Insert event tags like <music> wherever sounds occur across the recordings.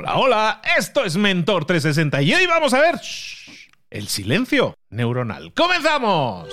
Hola, hola, esto es Mentor 360 y hoy vamos a ver el silencio neuronal. ¡Comenzamos!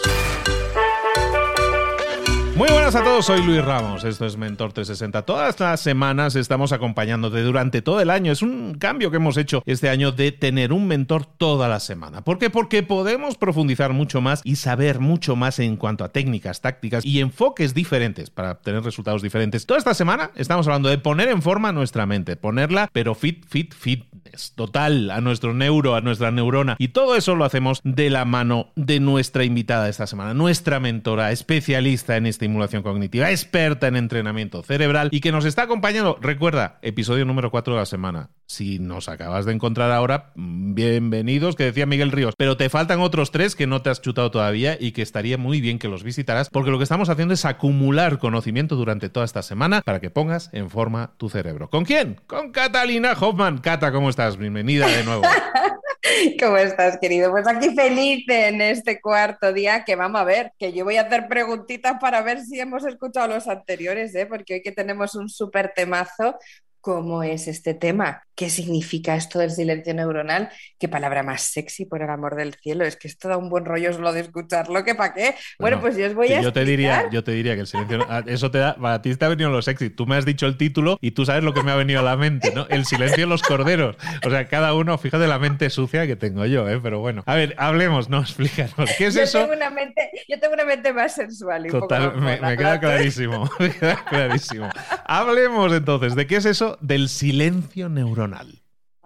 Muy buenas a todos, soy Luis Ramos, esto es Mentor 360. Todas las semanas estamos acompañándote durante todo el año. Es un cambio que hemos hecho este año de tener un mentor toda la semana. ¿Por qué? Porque podemos profundizar mucho más y saber mucho más en cuanto a técnicas, tácticas y enfoques diferentes para obtener resultados diferentes. Toda esta semana estamos hablando de poner en forma nuestra mente, ponerla pero fit, fit, fitness, total, a nuestro neuro, a nuestra neurona. Y todo eso lo hacemos de la mano de nuestra invitada esta semana, nuestra mentora, especialista en este estimulación cognitiva, experta en entrenamiento cerebral y que nos está acompañando. Recuerda, episodio número 4 de la semana. Si nos acabas de encontrar ahora, bienvenidos, que decía Miguel Ríos. Pero te faltan otros tres que no te has chutado todavía y que estaría muy bien que los visitaras, porque lo que estamos haciendo es acumular conocimiento durante toda esta semana para que pongas en forma tu cerebro. ¿Con quién? Con Catalina Hoffman. Cata, ¿cómo estás? Bienvenida de nuevo. <laughs> <laughs> ¿Cómo estás, querido? Pues aquí feliz en este cuarto día que vamos a ver, que yo voy a hacer preguntitas para ver si hemos escuchado los anteriores, ¿eh? porque hoy que tenemos un súper temazo, ¿cómo es este tema? ¿Qué significa esto del silencio neuronal? Qué palabra más sexy, por el amor del cielo. Es que esto da un buen rollo solo de escucharlo, que para qué. Bueno, pues yo os voy a. Yo te, diría, yo te diría que el silencio. Ah, eso te da. Para ti te ha venido lo sexy. Tú me has dicho el título y tú sabes lo que me ha venido a la mente, ¿no? El silencio de los corderos. O sea, cada uno, fíjate la mente sucia que tengo yo, ¿eh? Pero bueno. A ver, hablemos, ¿no? Explícanos. ¿Qué es yo eso? Tengo una mente, yo tengo una mente más sensual. Y Total, me, me queda clarísimo. <laughs> Me queda clarísimo. Hablemos entonces de qué es eso del silencio neuronal.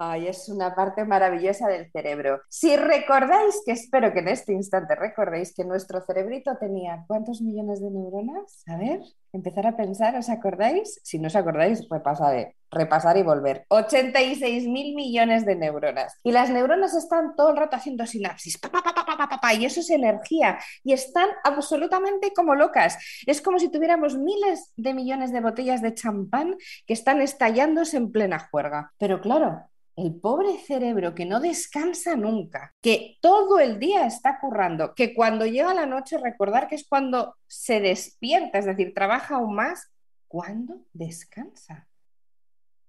Ay, es una parte maravillosa del cerebro. Si recordáis, que espero que en este instante recordéis que nuestro cerebrito tenía ¿cuántos millones de neuronas? A ver, empezar a pensar, ¿os acordáis? Si no os acordáis, repasar, repasar y volver. 86 mil millones de neuronas. Y las neuronas están todo el rato haciendo sinapsis, pa, y eso es energía. Y están absolutamente como locas. Es como si tuviéramos miles de millones de botellas de champán que están estallándose en plena juerga. Pero claro, el pobre cerebro que no descansa nunca, que todo el día está currando, que cuando llega la noche recordar que es cuando se despierta, es decir, trabaja aún más, ¿cuándo descansa?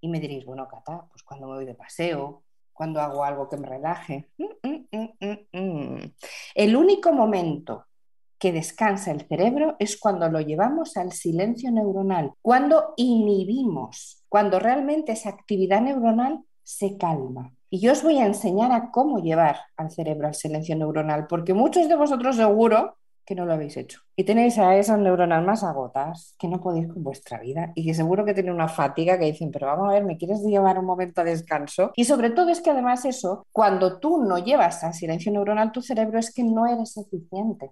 Y me diréis, bueno, Cata, pues cuando me voy de paseo, cuando hago algo que me relaje. Mm, mm, mm, el único momento que descansa el cerebro es cuando lo llevamos al silencio neuronal, cuando inhibimos, cuando realmente esa actividad neuronal se calma. Y yo os voy a enseñar a cómo llevar al cerebro al silencio neuronal, porque muchos de vosotros seguro que no lo habéis hecho. Y tenéis a esas neuronas más agotadas que no podéis con vuestra vida y que seguro que tienen una fatiga que dicen, pero vamos a ver, ¿me quieres llevar un momento de descanso? Y sobre todo es que además eso, cuando tú no llevas al silencio neuronal tu cerebro es que no eres eficiente.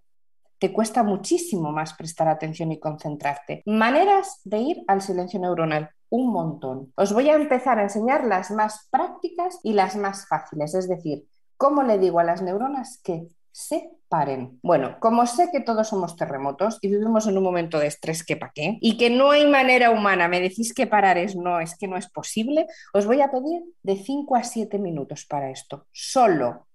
Te cuesta muchísimo más prestar atención y concentrarte. Maneras de ir al silencio neuronal un montón. Os voy a empezar a enseñar las más prácticas y las más fáciles, es decir, cómo le digo a las neuronas que se paren. Bueno, como sé que todos somos terremotos y vivimos en un momento de estrés que pa' qué, y que no hay manera humana, me decís que parar es no, es que no es posible, os voy a pedir de 5 a 7 minutos para esto. Solo.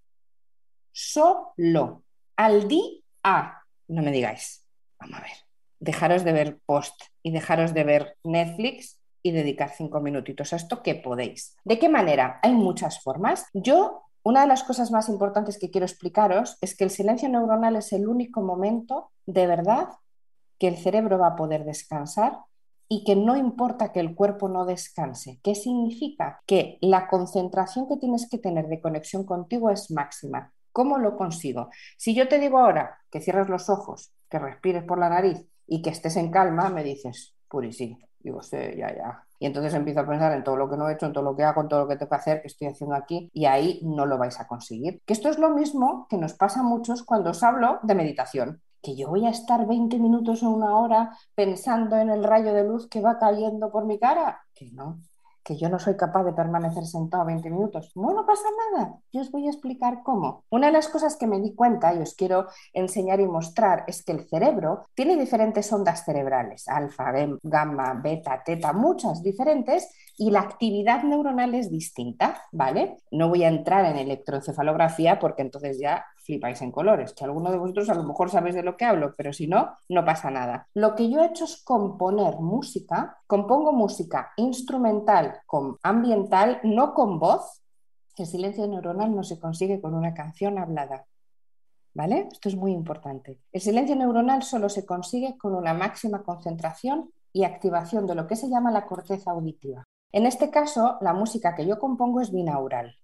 Solo. Al día. No me digáis. Vamos a ver. Dejaros de ver post y dejaros de ver Netflix y dedicar cinco minutitos a esto que podéis. ¿De qué manera? Hay muchas formas. Yo, una de las cosas más importantes que quiero explicaros es que el silencio neuronal es el único momento de verdad que el cerebro va a poder descansar y que no importa que el cuerpo no descanse. ¿Qué significa? Que la concentración que tienes que tener de conexión contigo es máxima. ¿Cómo lo consigo? Si yo te digo ahora que cierres los ojos, que respires por la nariz y que estés en calma, me dices, Puri, sí, Digo, sí, ya, ya. Y entonces empiezo a pensar en todo lo que no he hecho, en todo lo que hago, en todo lo que tengo que hacer, que estoy haciendo aquí, y ahí no lo vais a conseguir. Que esto es lo mismo que nos pasa a muchos cuando os hablo de meditación. Que yo voy a estar 20 minutos o una hora pensando en el rayo de luz que va cayendo por mi cara. Que no, que yo no soy capaz de permanecer sentado 20 minutos. No, no pasa nada. Yo os voy a explicar cómo. Una de las cosas que me di cuenta y os quiero enseñar y mostrar es que el cerebro tiene diferentes ondas cerebrales, alfa, gamma, beta, teta, muchas diferentes, y la actividad neuronal es distinta, ¿vale? No voy a entrar en electroencefalografía porque entonces ya flipáis en colores, que alguno de vosotros a lo mejor sabéis de lo que hablo, pero si no, no pasa nada. Lo que yo he hecho es componer música, compongo música instrumental con ambiental, no con voz. El silencio neuronal no se consigue con una canción hablada. ¿Vale? Esto es muy importante. El silencio neuronal solo se consigue con una máxima concentración y activación de lo que se llama la corteza auditiva. En este caso, la música que yo compongo es binaural.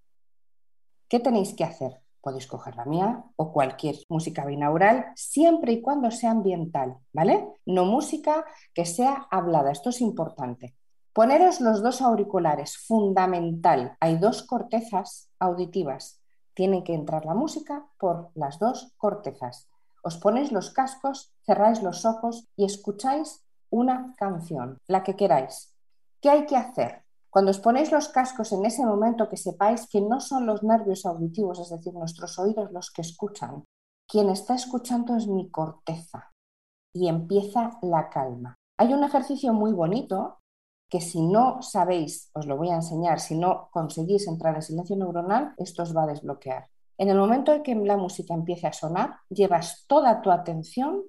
¿Qué tenéis que hacer? Podéis coger la mía o cualquier música binaural, siempre y cuando sea ambiental, ¿vale? No música que sea hablada, esto es importante. Poneros los dos auriculares, fundamental. Hay dos cortezas auditivas. Tiene que entrar la música por las dos cortezas. Os ponéis los cascos, cerráis los ojos y escucháis una canción, la que queráis. ¿Qué hay que hacer? Cuando os ponéis los cascos en ese momento que sepáis que no son los nervios auditivos, es decir, nuestros oídos los que escuchan, quien está escuchando es mi corteza y empieza la calma. Hay un ejercicio muy bonito que si no sabéis, os lo voy a enseñar, si no conseguís entrar en silencio neuronal, esto os va a desbloquear. En el momento en que la música empiece a sonar, llevas toda tu atención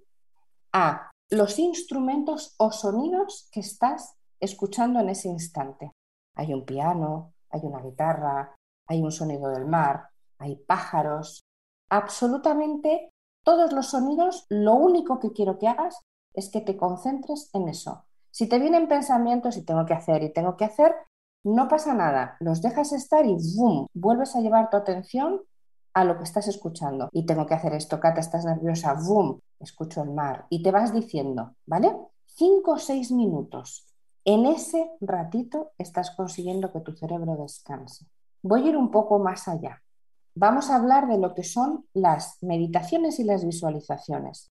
a los instrumentos o sonidos que estás escuchando en ese instante. Hay un piano, hay una guitarra, hay un sonido del mar, hay pájaros. Absolutamente todos los sonidos, lo único que quiero que hagas es que te concentres en eso. Si te vienen pensamientos y tengo que hacer y tengo que hacer, no pasa nada, los dejas estar y ¡boom! vuelves a llevar tu atención a lo que estás escuchando. Y tengo que hacer esto, Cata, estás nerviosa, ¡boom! Escucho el mar. Y te vas diciendo, ¿vale? Cinco o seis minutos. En ese ratito estás consiguiendo que tu cerebro descanse. Voy a ir un poco más allá. Vamos a hablar de lo que son las meditaciones y las visualizaciones.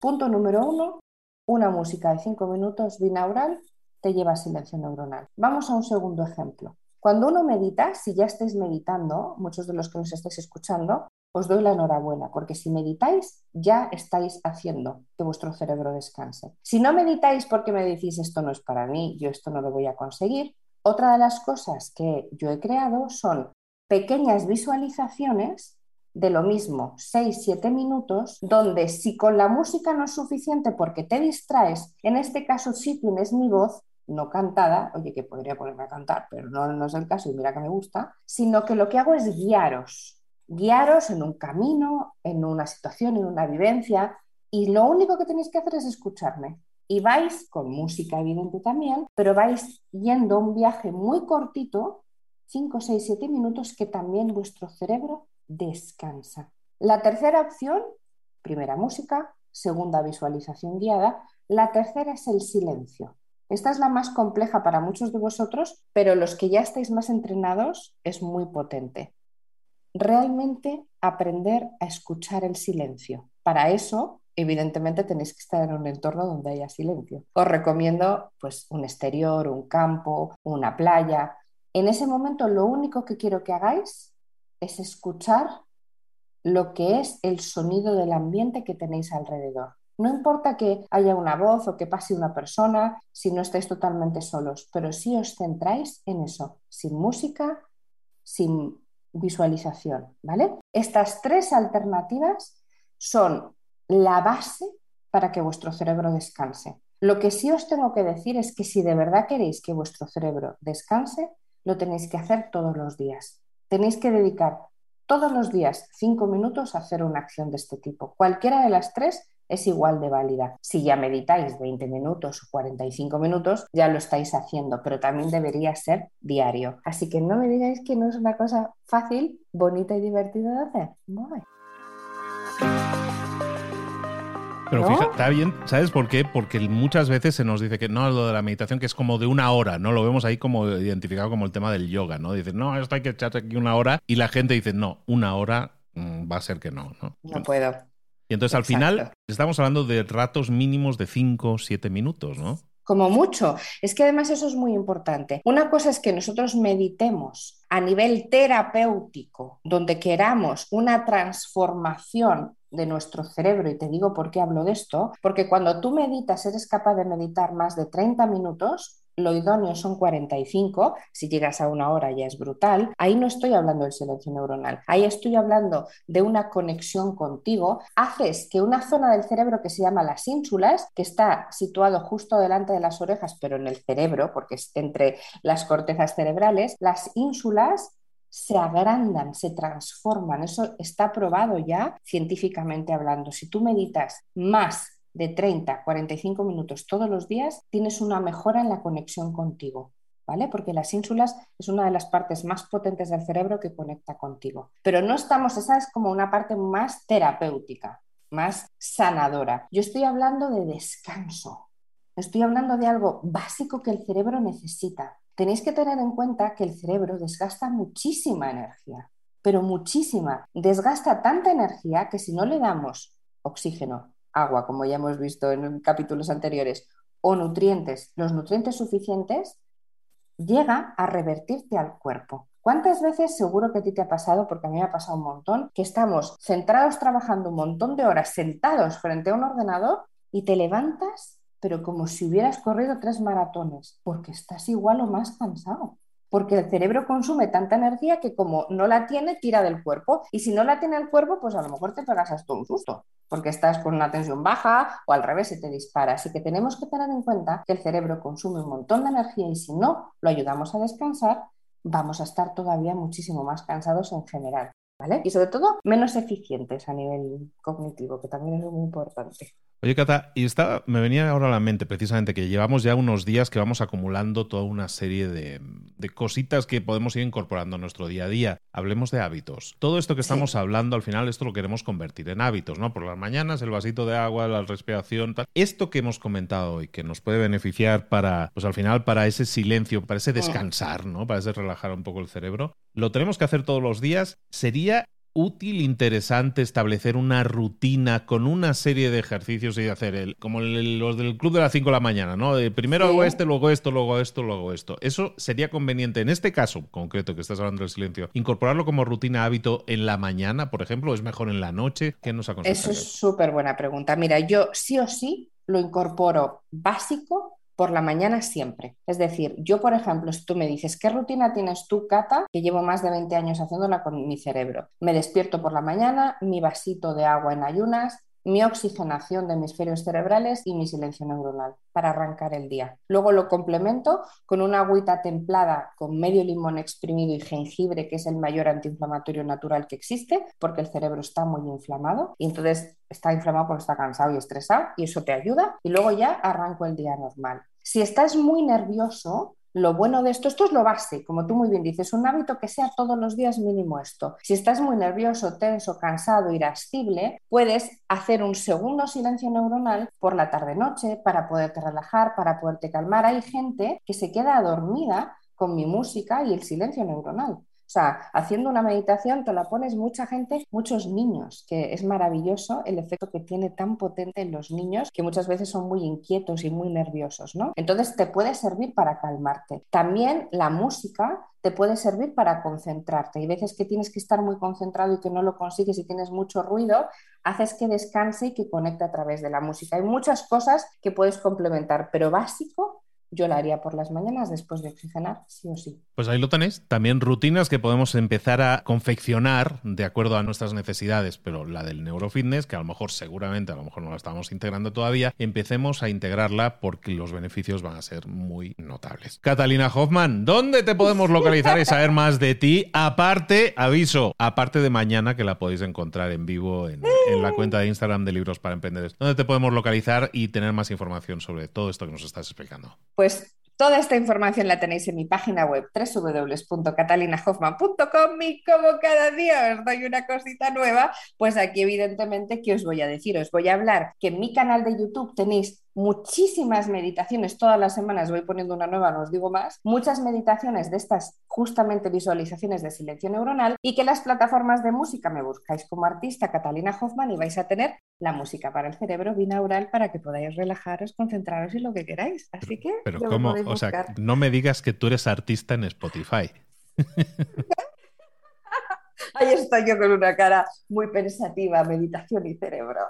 Punto número uno, una música de cinco minutos binaural te lleva a silencio neuronal. Vamos a un segundo ejemplo. Cuando uno medita, si ya estáis meditando, muchos de los que nos estáis escuchando, os doy la enhorabuena, porque si meditáis, ya estáis haciendo que vuestro cerebro descanse. Si no meditáis porque me decís esto no es para mí, yo esto no lo voy a conseguir, otra de las cosas que yo he creado son pequeñas visualizaciones de lo mismo, 6-7 minutos, donde si con la música no es suficiente porque te distraes, en este caso sí tienes mi voz, no cantada, oye, que podría ponerme a cantar, pero no, no es el caso y mira que me gusta, sino que lo que hago es guiaros guiaros en un camino, en una situación, en una vivencia, y lo único que tenéis que hacer es escucharme. Y vais con música evidente también, pero vais yendo un viaje muy cortito, 5, 6, 7 minutos, que también vuestro cerebro descansa. La tercera opción, primera música, segunda visualización guiada, la tercera es el silencio. Esta es la más compleja para muchos de vosotros, pero los que ya estáis más entrenados es muy potente realmente aprender a escuchar el silencio. Para eso, evidentemente, tenéis que estar en un entorno donde haya silencio. Os recomiendo pues, un exterior, un campo, una playa. En ese momento, lo único que quiero que hagáis es escuchar lo que es el sonido del ambiente que tenéis alrededor. No importa que haya una voz o que pase una persona, si no estáis totalmente solos, pero si os centráis en eso, sin música, sin visualización, ¿vale? Estas tres alternativas son la base para que vuestro cerebro descanse. Lo que sí os tengo que decir es que si de verdad queréis que vuestro cerebro descanse, lo tenéis que hacer todos los días. Tenéis que dedicar todos los días cinco minutos a hacer una acción de este tipo. Cualquiera de las tres es igual de válida. Si ya meditáis 20 minutos o 45 minutos, ya lo estáis haciendo, pero también debería ser diario. Así que no me digáis que no es una cosa fácil, bonita y divertida de hacer. Pero fíjate, está bien, ¿sabes por qué? Porque muchas veces se nos dice que no, lo de la meditación, que es como de una hora, ¿no? Lo vemos ahí como identificado como el tema del yoga, ¿no? Dicen, no, esto hay que echar aquí una hora. Y la gente dice, no, una hora mm, va a ser que no, ¿no? No puedo. Y entonces al final estamos hablando de ratos mínimos de 5 o 7 minutos, ¿no? Como mucho. Es que además eso es muy importante. Una cosa es que nosotros meditemos a nivel terapéutico, donde queramos una transformación de nuestro cerebro, y te digo por qué hablo de esto, porque cuando tú meditas, eres capaz de meditar más de 30 minutos, lo idóneo son 45, si llegas a una hora ya es brutal. Ahí no estoy hablando del silencio neuronal, ahí estoy hablando de una conexión contigo. Haces que una zona del cerebro que se llama las ínsulas, que está situado justo delante de las orejas, pero en el cerebro, porque es entre las cortezas cerebrales, las ínsulas se agrandan, se transforman. Eso está probado ya científicamente hablando. Si tú meditas más de 30, 45 minutos todos los días, tienes una mejora en la conexión contigo. ¿Vale? Porque las ínsulas es una de las partes más potentes del cerebro que conecta contigo. Pero no estamos, esa es como una parte más terapéutica, más sanadora. Yo estoy hablando de descanso. Estoy hablando de algo básico que el cerebro necesita. Tenéis que tener en cuenta que el cerebro desgasta muchísima energía, pero muchísima. Desgasta tanta energía que si no le damos oxígeno, agua, como ya hemos visto en capítulos anteriores, o nutrientes, los nutrientes suficientes, llega a revertirte al cuerpo. ¿Cuántas veces seguro que a ti te ha pasado, porque a mí me ha pasado un montón, que estamos centrados trabajando un montón de horas sentados frente a un ordenador y te levantas, pero como si hubieras corrido tres maratones, porque estás igual o más cansado? Porque el cerebro consume tanta energía que como no la tiene, tira del cuerpo. Y si no la tiene el cuerpo, pues a lo mejor te pegas hasta un susto, porque estás con una tensión baja o al revés se te dispara. Así que tenemos que tener en cuenta que el cerebro consume un montón de energía y si no lo ayudamos a descansar, vamos a estar todavía muchísimo más cansados en general. ¿Vale? Y sobre todo menos eficientes a nivel cognitivo, que también es muy importante. Oye, Cata, y estaba, me venía ahora a la mente precisamente que llevamos ya unos días que vamos acumulando toda una serie de, cositas que podemos ir incorporando a nuestro día a día. Hablemos de hábitos. Todo esto que estamos hablando, al final, esto lo queremos convertir en hábitos, ¿no? Por las mañanas, el vasito de agua, la respiración, tal. Esto que hemos comentado hoy, que nos puede beneficiar para, pues al final, para ese silencio, para ese descansar, ¿no? Para ese relajar un poco el cerebro, lo tenemos que hacer todos los días. Sería útil, interesante establecer una rutina con una serie de ejercicios y hacer el, como los del club de las 5 de la mañana, ¿no? De primero hago este, luego esto, luego esto, luego esto. Eso sería conveniente en este caso concreto que estás hablando del silencio, incorporarlo como rutina hábito en la mañana, por ejemplo, es mejor en la noche. ¿Qué nos aconsejas? Eso es súper buena pregunta. Mira, yo sí o sí lo incorporo básico por la mañana siempre. Es decir, yo, por ejemplo, si tú me dices, ¿qué rutina tienes tú, Cata? Que llevo más de 20 años haciéndola con mi cerebro. Me despierto por la mañana, mi vasito de agua en ayunas, mi oxigenación de hemisferios cerebrales y mi silencio neuronal para arrancar el día. Luego lo complemento con una agüita templada con medio limón exprimido y jengibre, que es el mayor antiinflamatorio natural que existe, porque el cerebro está muy inflamado y entonces está inflamado porque está cansado y estresado y eso te ayuda y luego ya arranco el día normal. Si estás muy nervioso, lo bueno de esto, esto es lo base, como tú muy bien dices, un hábito que sea todos los días mínimo esto. Si estás muy nervioso, tenso, cansado, irascible, puedes hacer un segundo silencio neuronal por la tarde-noche para poderte relajar, para poderte calmar. Hay gente que se queda dormida con mi música y el silencio neuronal. O sea, haciendo una meditación te la pones mucha gente, muchos niños, que es maravilloso el efecto que tiene tan potente en los niños, que muchas veces son muy inquietos y muy nerviosos, ¿no? Entonces te puede servir para calmarte. También la música te puede servir para concentrarte. Hay veces que tienes que estar muy concentrado y que no lo consigues y tienes mucho ruido, haces que descanse y que conecte a través de la música. Hay muchas cosas que puedes complementar, pero básico yo la haría por las mañanas después de oxigenar, sí o sí. Pues ahí lo tenéis. También rutinas que podemos empezar a confeccionar de acuerdo a nuestras necesidades, pero la del neurofitness, que a lo mejor seguramente, a lo mejor no la estamos integrando todavía, empecemos a integrarla porque los beneficios van a ser muy notables. Catalina Hoffman, ¿dónde te podemos localizar y saber más de ti? Aparte, aviso, aparte de mañana que la podéis encontrar en vivo en, en la cuenta de Instagram de Libros para Emprendedores. ¿Dónde te podemos localizar y tener más información sobre todo esto que nos estás explicando? Pues toda esta información la tenéis en mi página web www.catalinahoffman.com y como cada día os doy una cosita nueva, pues aquí evidentemente, ¿qué os voy a decir? Os voy a hablar que en mi canal de YouTube tenéis muchísimas meditaciones, todas las semanas voy poniendo una nueva, no os digo más, muchas meditaciones de estas justamente visualizaciones de silencio neuronal y que las plataformas de música me buscáis como artista Catalina Hoffman y vais a tener la música para el cerebro binaural para que podáis relajaros, concentraros y lo que queráis. Así que... Pero ¿cómo? O sea, no me digas que tú eres artista en Spotify. <laughs> Ahí estoy yo con una cara muy pensativa, meditación y cerebro.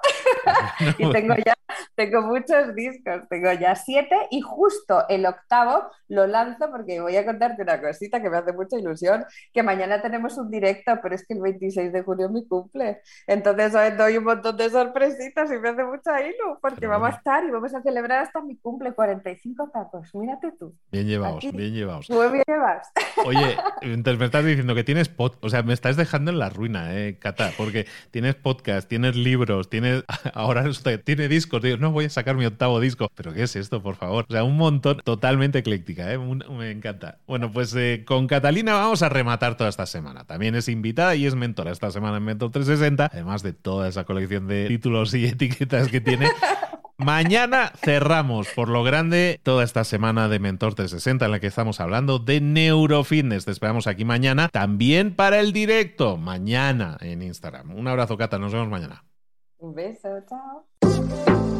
<laughs> <laughs> y tengo ya, tengo muchos discos, tengo ya siete y justo el octavo lo lanzo porque voy a contarte una cosita que me hace mucha ilusión, que mañana tenemos un directo, pero es que el 26 de junio es mi cumple. Entonces hoy doy un montón de sorpresitas y me hace mucha ilusión porque vamos a estar y vamos a celebrar hasta mi cumple, 45 tacos, mírate tú. Bien llevados, bien llevados. Muy bien llevados. Oye, <laughs> entonces me estás diciendo que tienes podcast, o sea, me estás dejando en la ruina, eh, Cata, porque tienes podcast, tienes libros, tienes, <laughs> ahora usted tiene discos, digo, no voy a sacar mi octavo disco, pero ¿qué es esto, por favor? O sea, un montón, totalmente ecléctica, ¿eh? me encanta. Bueno, pues eh, con Catalina vamos a rematar toda esta semana. También es invitada y es mentora esta semana en Mentor 360, además de toda esa colección de títulos y etiquetas que tiene. <laughs> Mañana cerramos por lo grande toda esta semana de Mentor 360 en la que estamos hablando de neurofitness. Te esperamos aquí mañana también para el directo, mañana en Instagram. Un abrazo, Cata, nos vemos mañana. Un beso, chao.